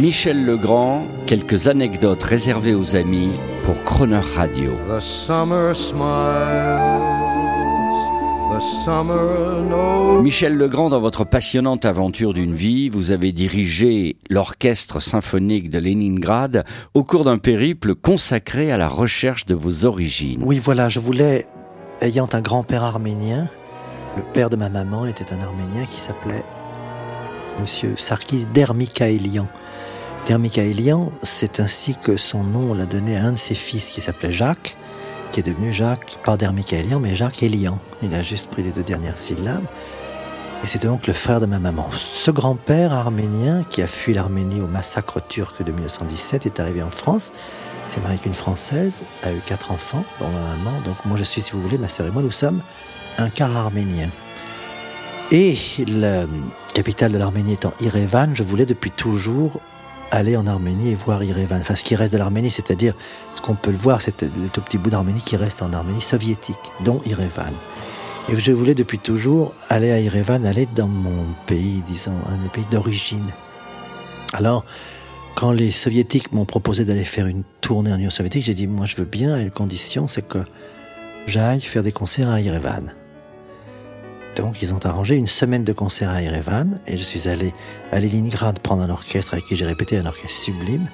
Michel Legrand, quelques anecdotes réservées aux amis pour Croner Radio. The summer smiles, the summer knows. Michel Legrand, dans votre passionnante aventure d'une vie, vous avez dirigé l'orchestre symphonique de Leningrad au cours d'un périple consacré à la recherche de vos origines. Oui, voilà, je voulais, ayant un grand-père arménien, le père de ma maman était un arménien qui s'appelait Monsieur Sarkis Dermikaelian. Dermikaelian, c'est ainsi que son nom l'a donné à un de ses fils qui s'appelait Jacques, qui est devenu Jacques, pas Dermikaelian, mais Jacques Elian. Il a juste pris les deux dernières syllabes. Et c'était donc le frère de ma maman. Ce grand-père arménien qui a fui l'Arménie au massacre turc de 1917 est arrivé en France, s'est marié avec une Française, a eu quatre enfants, dont ma maman. Donc moi je suis, si vous voulez, ma sœur et moi, nous sommes un quart arménien. Et la capitale de l'Arménie étant Irevan, je voulais depuis toujours aller en Arménie et voir Irevan. Enfin, ce qui reste de l'Arménie, c'est-à-dire ce qu'on peut le voir, c'est le tout petit bout d'Arménie qui reste en Arménie soviétique, dont Irevan. Et je voulais depuis toujours aller à Irevan, aller dans mon pays, disons, un pays d'origine. Alors, quand les soviétiques m'ont proposé d'aller faire une tournée en Union soviétique, j'ai dit, moi je veux bien, et la condition c'est que j'aille faire des concerts à Irevan. Donc ils ont arrangé une semaine de concerts à Erevan et je suis allé à Leningrad prendre un orchestre avec qui j'ai répété un orchestre sublime.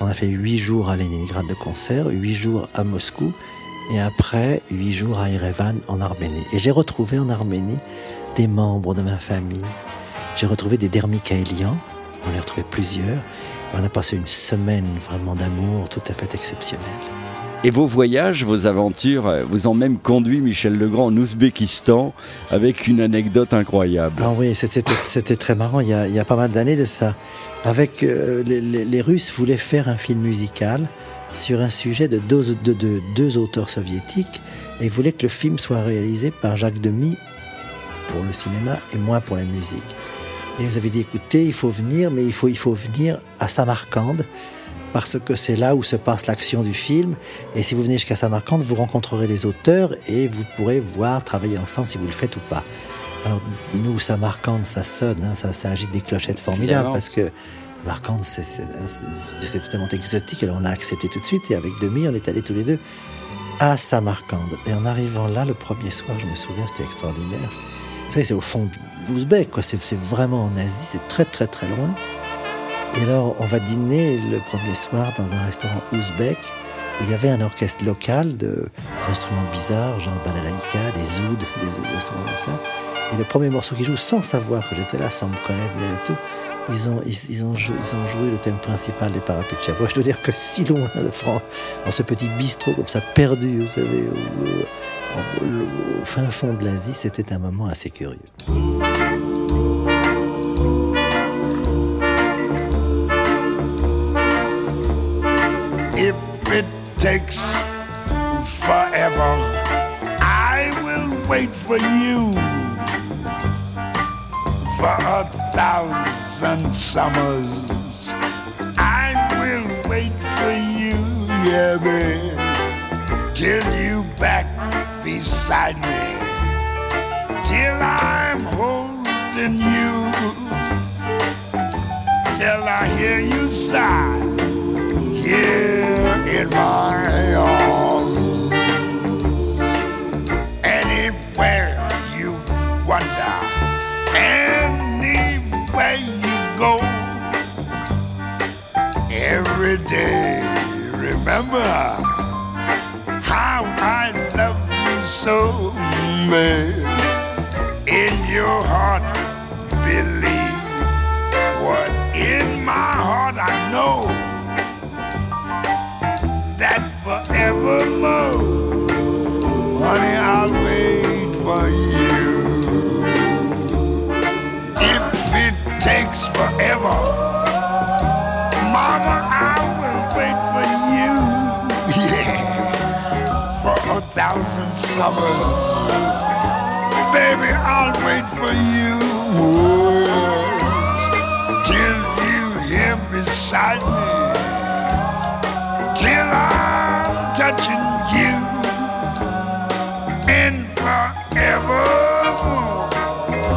On a fait huit jours à Leningrad de concert, huit jours à Moscou et après huit jours à Erevan en Arménie. Et j'ai retrouvé en Arménie des membres de ma famille. J'ai retrouvé des Dermikaélians, on les a retrouvés plusieurs. On a passé une semaine vraiment d'amour tout à fait exceptionnelle. Et vos voyages, vos aventures euh, vous ont même conduit, Michel Legrand, en Ouzbékistan, avec une anecdote incroyable. Ah oui, c'était très marrant, il y a, pas mal d'années de ça. Avec euh, les, Russes voulaient faire un film musical sur un sujet de deux, de, de deux auteurs soviétiques et voulaient que le film soit réalisé par Jacques Demy pour le cinéma et moi pour la musique. Et ils nous avaient dit écoutez, il faut venir, mais il faut, il faut venir à Samarcande parce que c'est là où se passe l'action du film. Et si vous venez jusqu'à Samarcande, vous rencontrerez les auteurs et vous pourrez voir, travailler ensemble si vous le faites ou pas. Alors, nous, Samarcande, ça sonne, hein, ça, ça agite des clochettes formidables parce que Samarcande, c'est- tellement exotique. Alors, on a accepté tout de suite et avec Demi, on est allés tous les deux à Samarcande. Et en arrivant là, le premier soir, je me souviens, c'était extraordinaire. Vous savez, c'est au fond de l'Ouzbek, quoi. C'est vraiment en Asie, c'est très, très, très loin. Et alors, on va dîner le premier soir dans un restaurant ouzbek il y avait un orchestre local d'instruments bizarres, genre balalaïka, des ouds, des, instruments comme ça. Et le premier morceau qu'ils jouent, sans savoir que j'étais là, sans me connaître et tout, ils ont, ils, ont, joué, ils ont joué le thème principal des parapluies de. Je dois dire que si loin de France, dans ce petit bistrot comme ça, perdu, vous savez, au fin fond de l'Asie, c'était un moment assez curieux. Takes forever, I will wait for you for a thousand summers. I will wait for you, yeah, babe, till you back beside me, till I'm holding you, till I hear you sigh here in my arms. Anywhere you wander, anywhere you go, every day remember how I love you so, man. In your heart, believe takes forever, mama, I will wait for you. Yeah, for a thousand summers, baby, I'll wait for you. Yes, till you here beside me till I'm touching you. And forever.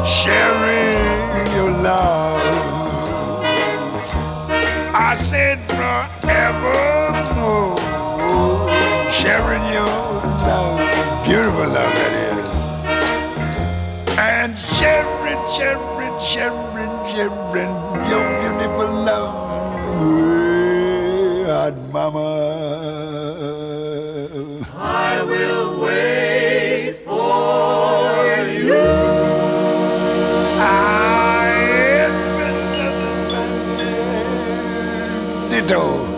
Sharing love. I said forevermore. Sharing your love. Beautiful love that is. And sharing, sharing, sharing, sharing your beautiful love. Hot mama. Dude.